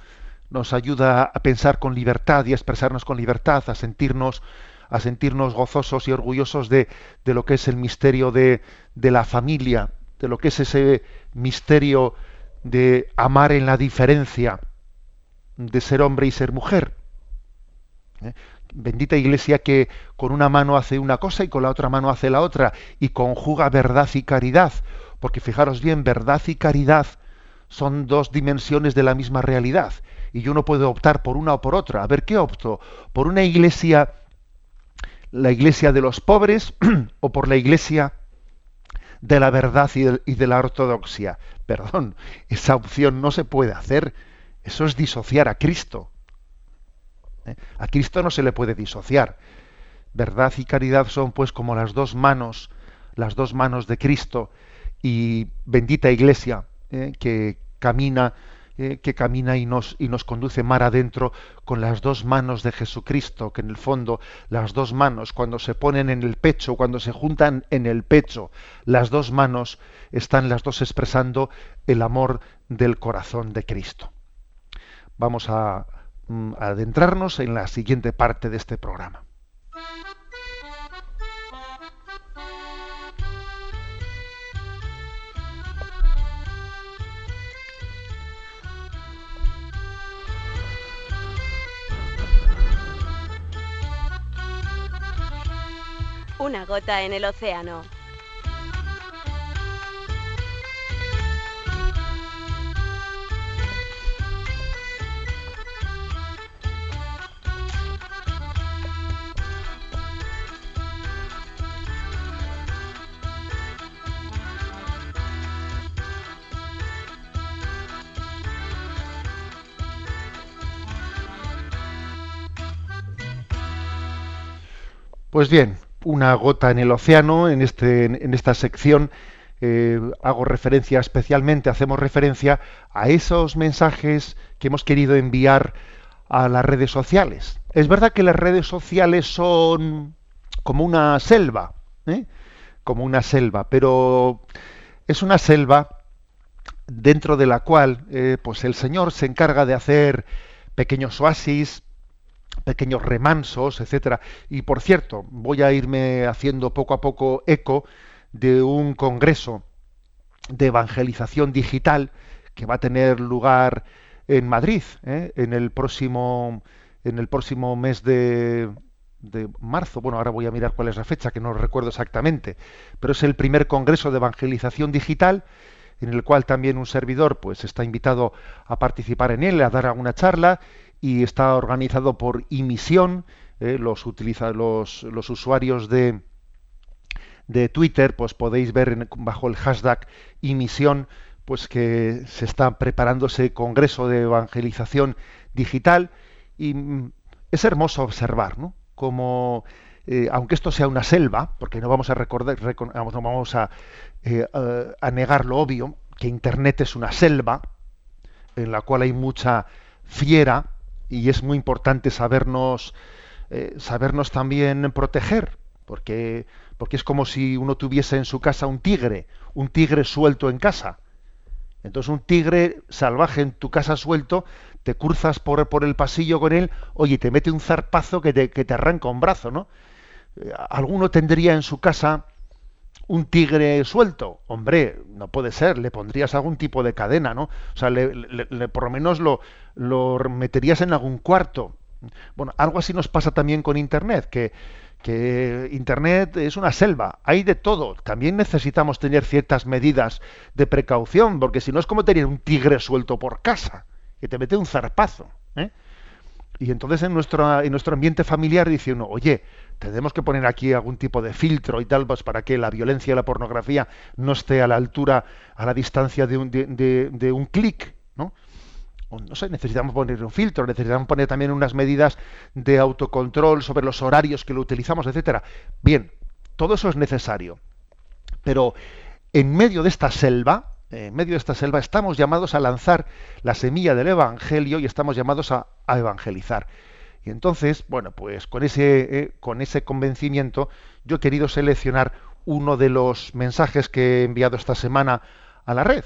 nos ayuda a pensar con libertad y a expresarnos con libertad, a sentirnos a sentirnos gozosos y orgullosos de, de lo que es el misterio de, de la familia, de lo que es ese misterio de amar en la diferencia, de ser hombre y ser mujer. ¿Eh? Bendita iglesia que con una mano hace una cosa y con la otra mano hace la otra y conjuga verdad y caridad, porque fijaros bien, verdad y caridad son dos dimensiones de la misma realidad y yo no puedo optar por una o por otra. A ver, ¿qué opto? ¿Por una iglesia, la iglesia de los pobres <clears throat> o por la iglesia de la verdad y de, la ortodoxia. Perdón, esa opción no se puede hacer. Eso es disociar a Cristo. ¿Eh? A Cristo no se le puede disociar. Verdad y caridad son pues como las dos manos, las dos manos de Cristo y bendita Iglesia ¿eh? que camina eh, que camina y nos, y nos conduce mar adentro con las dos manos de Jesucristo, que en el fondo las dos manos cuando se ponen en el pecho, cuando se juntan en el pecho, las dos manos están las dos expresando el amor del corazón de Cristo. Vamos a mm, adentrarnos en la siguiente parte de este programa. Una gota en el océano. Pues bien, una gota en el océano, en, este, en esta sección eh, hago referencia especialmente, hacemos referencia a esos mensajes que hemos querido enviar a las redes sociales. Es verdad que las redes sociales son como una selva, ¿eh? como una selva, pero es una selva dentro de la cual eh, pues el Señor se encarga de hacer pequeños oasis, pequeños remansos, etcétera. Y por cierto, voy a irme haciendo poco a poco eco de un congreso de evangelización digital que va a tener lugar en Madrid ¿eh? en el próximo en el próximo mes de, de marzo. Bueno, ahora voy a mirar cuál es la fecha, que no recuerdo exactamente, pero es el primer congreso de evangelización digital en el cual también un servidor pues está invitado a participar en él, a dar alguna charla y está organizado por Imisión. Eh, los, utiliza, los, usuarios de, de Twitter, pues podéis ver bajo el hashtag Imisión, pues que se está preparando ese congreso de evangelización digital y mm, es hermoso observar, ¿no? Como eh, aunque esto sea una selva, porque no vamos a recordar, no vamos a, eh, a negar lo obvio, que Internet es una selva en la cual hay mucha fiera, y es muy importante sabernos, eh, sabernos también proteger, porque, porque es como si uno tuviese en su casa un tigre, un tigre suelto en casa. Entonces un tigre salvaje en tu casa suelto, te cruzas por, por el pasillo con él, oye, te mete un zarpazo que te, que te arranca un brazo, ¿no? Eh, ¿Alguno tendría en su casa un tigre suelto? Hombre, no puede ser, le pondrías algún tipo de cadena, ¿no? O sea, le, por lo menos lo, lo meterías en algún cuarto. Bueno, algo así nos pasa también con Internet, que que Internet es una selva, hay de todo. También necesitamos tener ciertas medidas de precaución, porque si no es como tener un tigre suelto por casa, que te mete un zarpazo. ¿eh? Y entonces en nuestro, en nuestro ambiente familiar dice uno, oye, tenemos que poner aquí algún tipo de filtro y tal, pues para que la violencia y la pornografía no esté a la altura, a la distancia de un, de un clic, ¿no? no sé, necesitamos poner un filtro, necesitamos poner también unas medidas de autocontrol sobre los horarios que lo utilizamos, etcétera. Bien, todo eso es necesario. Pero en medio de esta selva, en medio de esta selva, estamos llamados a lanzar la semilla del Evangelio y estamos llamados a, evangelizar. Y entonces, bueno, pues con ese, eh, con ese convencimiento, yo he querido seleccionar uno de los mensajes que he enviado esta semana a la red.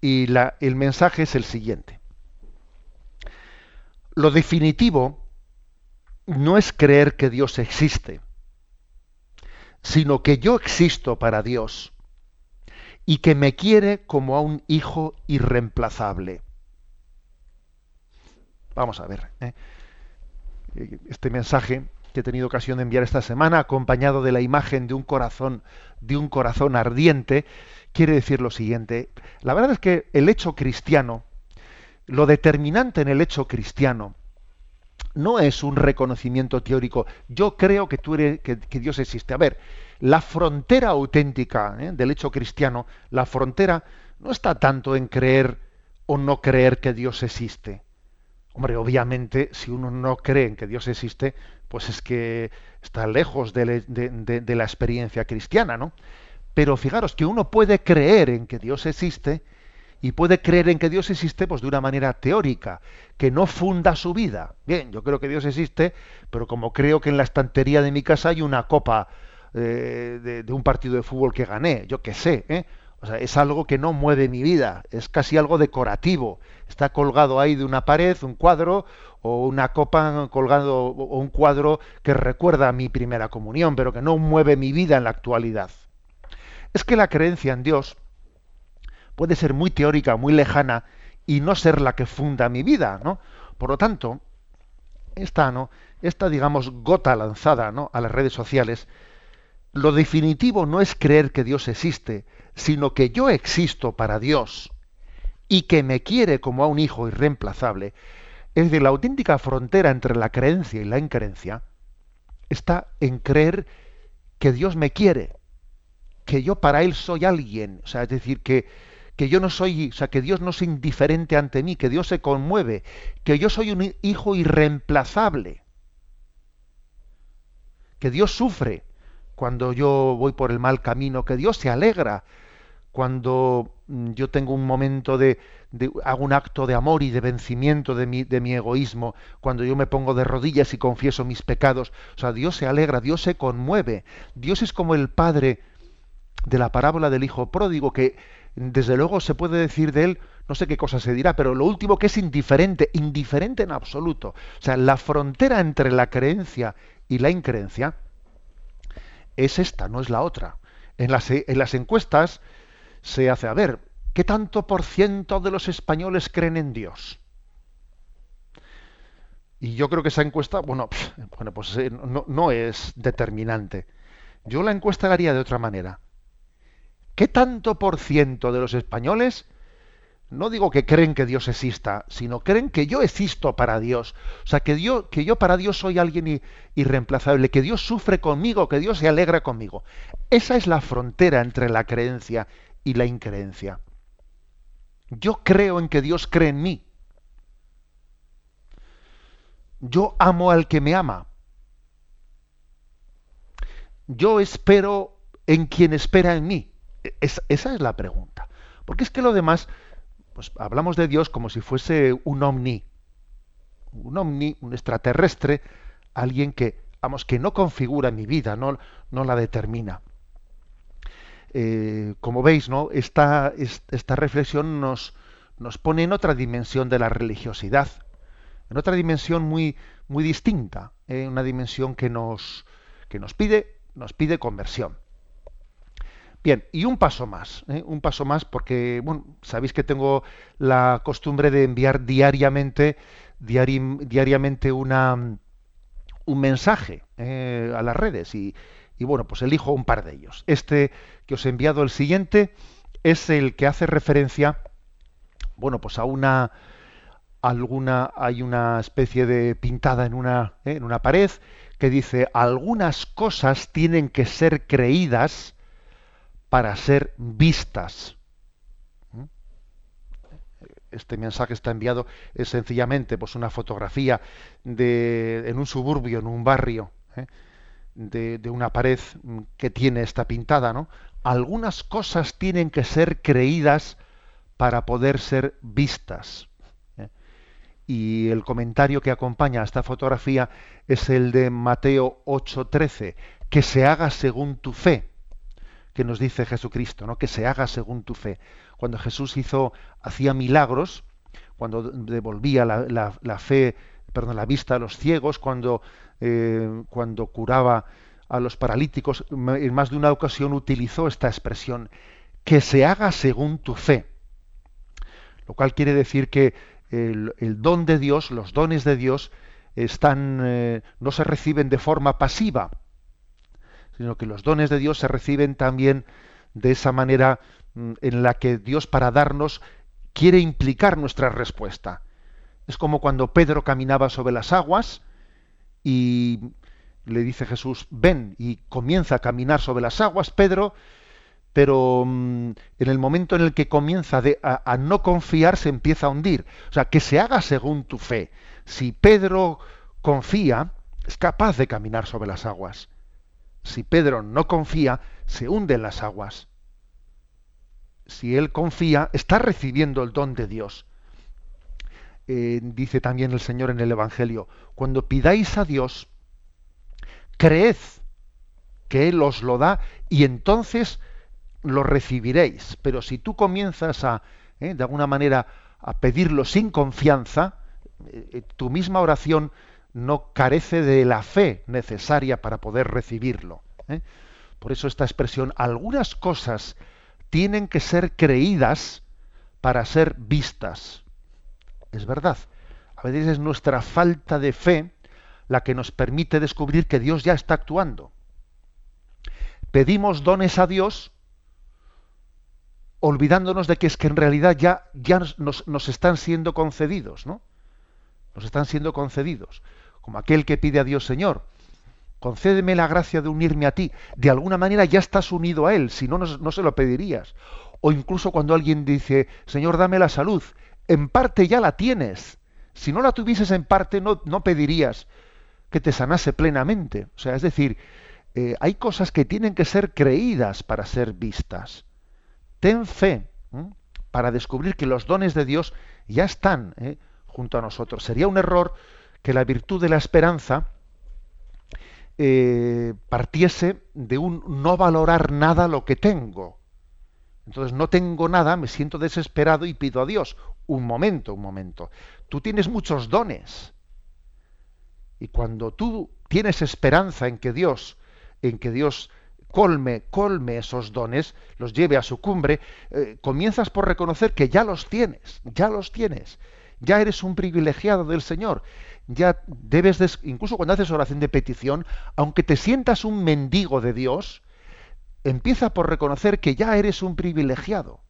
Y el mensaje es el siguiente. Lo definitivo no es creer que Dios existe, sino que yo existo para Dios y que me quiere como a un hijo irreemplazable. Vamos a ver. ¿eh? Este mensaje que he tenido ocasión de enviar esta semana, acompañado de la imagen de un corazón, de un corazón ardiente, quiere decir lo siguiente. La verdad es que el hecho cristiano, lo determinante en el hecho cristiano, no es un reconocimiento teórico. Yo creo que, tú eres, que, Dios existe. A ver, la frontera auténtica ¿eh? del hecho cristiano, la frontera no está tanto en creer o no creer que Dios existe. Hombre, obviamente, si uno no cree en que Dios existe, pues es que está lejos de, la experiencia cristiana, ¿no? Pero fijaros que uno puede creer en que Dios existe y puede creer en que Dios existe pues de una manera teórica, que no funda su vida. Bien, yo creo que Dios existe, pero como creo que en la estantería de mi casa hay una copa eh, de, un partido de fútbol que gané, yo qué sé, ¿eh? O sea, es algo que no mueve mi vida, es casi algo decorativo. Está colgado ahí de una pared, un cuadro, o una copa colgado, o un cuadro que recuerda a mi primera comunión, pero que no mueve mi vida en la actualidad es que la creencia en Dios puede ser muy teórica, muy lejana y no ser la que funda mi vida, ¿no? Por lo tanto, esta, ¿no? esta digamos gota lanzada ¿no? a las redes sociales, lo definitivo no es creer que Dios existe, sino que yo existo para Dios y que me quiere como a un hijo irreemplazable. Es decir, la auténtica frontera entre la creencia y la increencia está en creer que Dios me quiere que yo para Él soy alguien, o sea, es decir, que, que yo no soy, o sea, que Dios no es indiferente ante mí, que Dios se conmueve, que yo soy un hijo irreemplazable, que Dios sufre cuando yo voy por el mal camino, que Dios se alegra cuando mm, yo tengo un momento de, hago un acto de amor y de vencimiento de mi, de mi egoísmo, cuando yo me pongo de rodillas y confieso mis pecados, o sea, Dios se alegra, Dios se conmueve, Dios es como el Padre de la parábola del hijo pródigo, que desde luego se puede decir de él, no sé qué cosa se dirá, pero lo último que es indiferente, indiferente en absoluto. O sea, la frontera entre la creencia y la increencia es esta, no es la otra. En las, en las encuestas se hace, a ver, ¿qué tanto por ciento de los españoles creen en Dios? Y yo creo que esa encuesta, bueno, bueno pues eh, no, no es determinante. Yo la encuesta la haría de otra manera. ¿Qué tanto por ciento de los españoles, no digo que creen que Dios exista, sino creen que yo existo para Dios? O sea, que yo, que yo para Dios soy alguien irreemplazable, que Dios sufre conmigo, que Dios se alegra conmigo. Esa es la frontera entre la creencia y la increencia. Yo creo en que Dios cree en mí. Yo amo al que me ama. Yo espero en quien espera en mí esa es la pregunta. Porque es que lo demás, pues hablamos de Dios como si fuese un omni, un omni, un extraterrestre, alguien que, vamos, que no configura mi vida, no, no la determina. eh, como veis, ¿no? esta, esta reflexión nos, nos pone en otra dimensión de la religiosidad, en otra dimensión muy, muy distinta, ¿eh? una dimensión que nos, que nos pide, nos pide conversión. Bien, y un paso más, ¿eh? un paso más porque, bueno, sabéis que tengo la costumbre de enviar diariamente, diariamente una, un mensaje eh, a las redes y, y, bueno, pues elijo un par de ellos. Este que os he enviado, el siguiente, es el que hace referencia, bueno, pues a una, alguna, hay una especie de pintada en una, ¿eh? en una pared que dice, algunas cosas tienen que ser creídas, para ser vistas. ¿Mm? Este mensaje está enviado es sencillamente pues una fotografía de en un suburbio, en un barrio, ¿eh? de, una pared que tiene esta pintada, ¿no? Algunas cosas tienen que ser creídas para poder ser vistas. ¿eh? Y el comentario que acompaña a esta fotografía es el de Mateo 8:13, que se haga según tu fe que nos dice Jesucristo, ¿no? que se haga según tu fe. Cuando Jesús hizo, hacía milagros, cuando devolvía la, fe, perdón, la vista a los ciegos, cuando, eh, cuando curaba a los paralíticos, en más de una ocasión utilizó esta expresión, que se haga según tu fe. Lo cual quiere decir que el, don de Dios, los dones de Dios, están, eh, no se reciben de forma pasiva, sino que los dones de Dios se reciben también de esa manera mm, en la que Dios para darnos quiere implicar nuestra respuesta. Es como cuando Pedro caminaba sobre las aguas y le dice Jesús, ven, y comienza a caminar sobre las aguas, Pedro, pero mm, en el momento en el que comienza a, a, no confiar se empieza a hundir. O sea, que se haga según tu fe. Si Pedro confía, es capaz de caminar sobre las aguas si Pedro no confía, se hunde en las aguas. Si él confía, está recibiendo el don de Dios. Eh, dice también el Señor en el Evangelio, cuando pidáis a Dios, creed que Él os lo da y entonces lo recibiréis. Pero si tú comienzas a, eh, de alguna manera, a pedirlo sin confianza, eh, tu misma oración no carece de la fe necesaria para poder recibirlo. ¿eh? Por eso esta expresión, algunas cosas tienen que ser creídas para ser vistas. Es verdad. A veces es nuestra falta de fe la que nos permite descubrir que Dios ya está actuando. Pedimos dones a Dios olvidándonos de que es que en realidad ya, ya nos, nos están siendo concedidos, ¿no? Nos están siendo concedidos como aquel que pide a Dios, Señor, concédeme la gracia de unirme a ti. De alguna manera ya estás unido a Él, si no, no se lo pedirías. O incluso cuando alguien dice, Señor, dame la salud, en parte ya la tienes. Si no la tuvieses en parte, no, no pedirías que te sanase plenamente. O sea, es decir, eh, hay cosas que tienen que ser creídas para ser vistas. Ten fe para descubrir que los dones de Dios ya están ¿eh? junto a nosotros. Sería un error que la virtud de la esperanza eh, partiese de un no valorar nada lo que tengo. Entonces no tengo nada, me siento desesperado y pido a Dios. Un momento, un momento. Tú tienes muchos dones. Y cuando tú tienes esperanza en que Dios, en que Dios colme, colme esos dones, los lleve a su cumbre, eh, comienzas por reconocer que ya los tienes, ya los tienes. Ya eres un privilegiado del Señor ya debes, incluso cuando haces oración de petición, aunque te sientas un mendigo de Dios, empieza por reconocer que ya eres un privilegiado.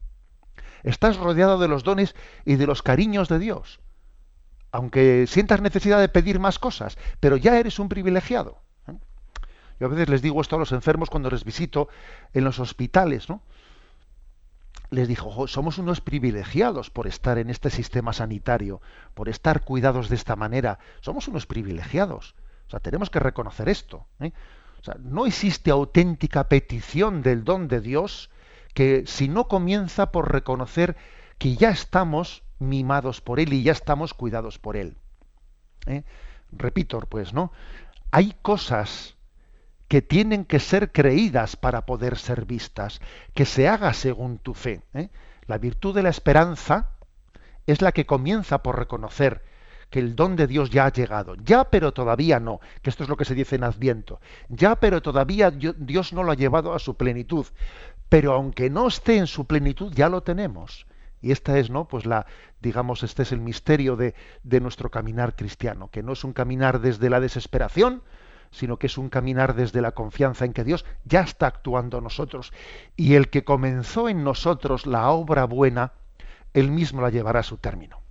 Estás rodeado de los dones y de los cariños de Dios. Aunque sientas necesidad de pedir más cosas, pero ya eres un privilegiado. ¿eh? Yo a veces les digo esto a los enfermos cuando les visito en los hospitales, ¿no? Les dijo, somos unos privilegiados por estar en este sistema sanitario, por estar cuidados de esta manera. Somos unos privilegiados. O sea, tenemos que reconocer esto. ¿eh? O sea, no existe auténtica petición del don de Dios que si no comienza por reconocer que ya estamos mimados por Él y ya estamos cuidados por Él. ¿eh? Repito, pues, ¿no? Hay cosas que tienen que ser creídas para poder ser vistas, que se haga según tu fe. ¿eh? La virtud de la esperanza es la que comienza por reconocer que el don de Dios ya ha llegado. Ya, pero todavía no, que esto es lo que se dice en Adviento. Ya, pero todavía Dios no lo ha llevado a su plenitud. Pero aunque no esté en su plenitud, ya lo tenemos. Y esta es, ¿no? Pues la, digamos, este es el misterio de, de nuestro caminar cristiano, que no es un caminar desde la desesperación, sino que es un caminar desde la confianza en que Dios ya está actuando en nosotros. Y el que comenzó en nosotros la obra buena, él mismo la llevará a su término.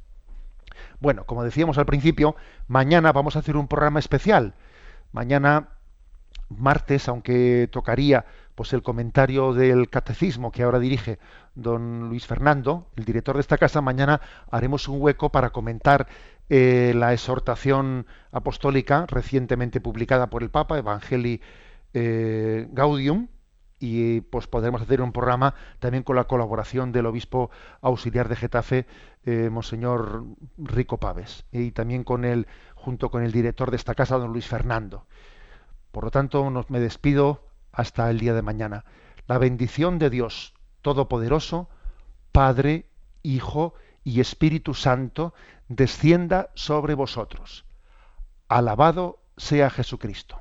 Bueno, como decíamos al principio, mañana vamos a hacer un programa especial. Mañana, martes, aunque tocaría pues el comentario del catecismo que ahora dirige don Luis Fernando, el director de esta casa, mañana haremos un hueco para comentar eh, la exhortación apostólica recientemente publicada por el Papa, Evangelii eh, Gaudium, y pues podremos hacer un programa también con la colaboración del obispo auxiliar de Getafe, eh, Monseñor Rico Paves, y también con el, junto con el director de esta casa, don Luis Fernando. Por lo tanto, nos, me despido hasta el día de mañana. La bendición de Dios Todopoderoso, Padre, Hijo y Espíritu Santo, descienda sobre vosotros. Alabado sea Jesucristo.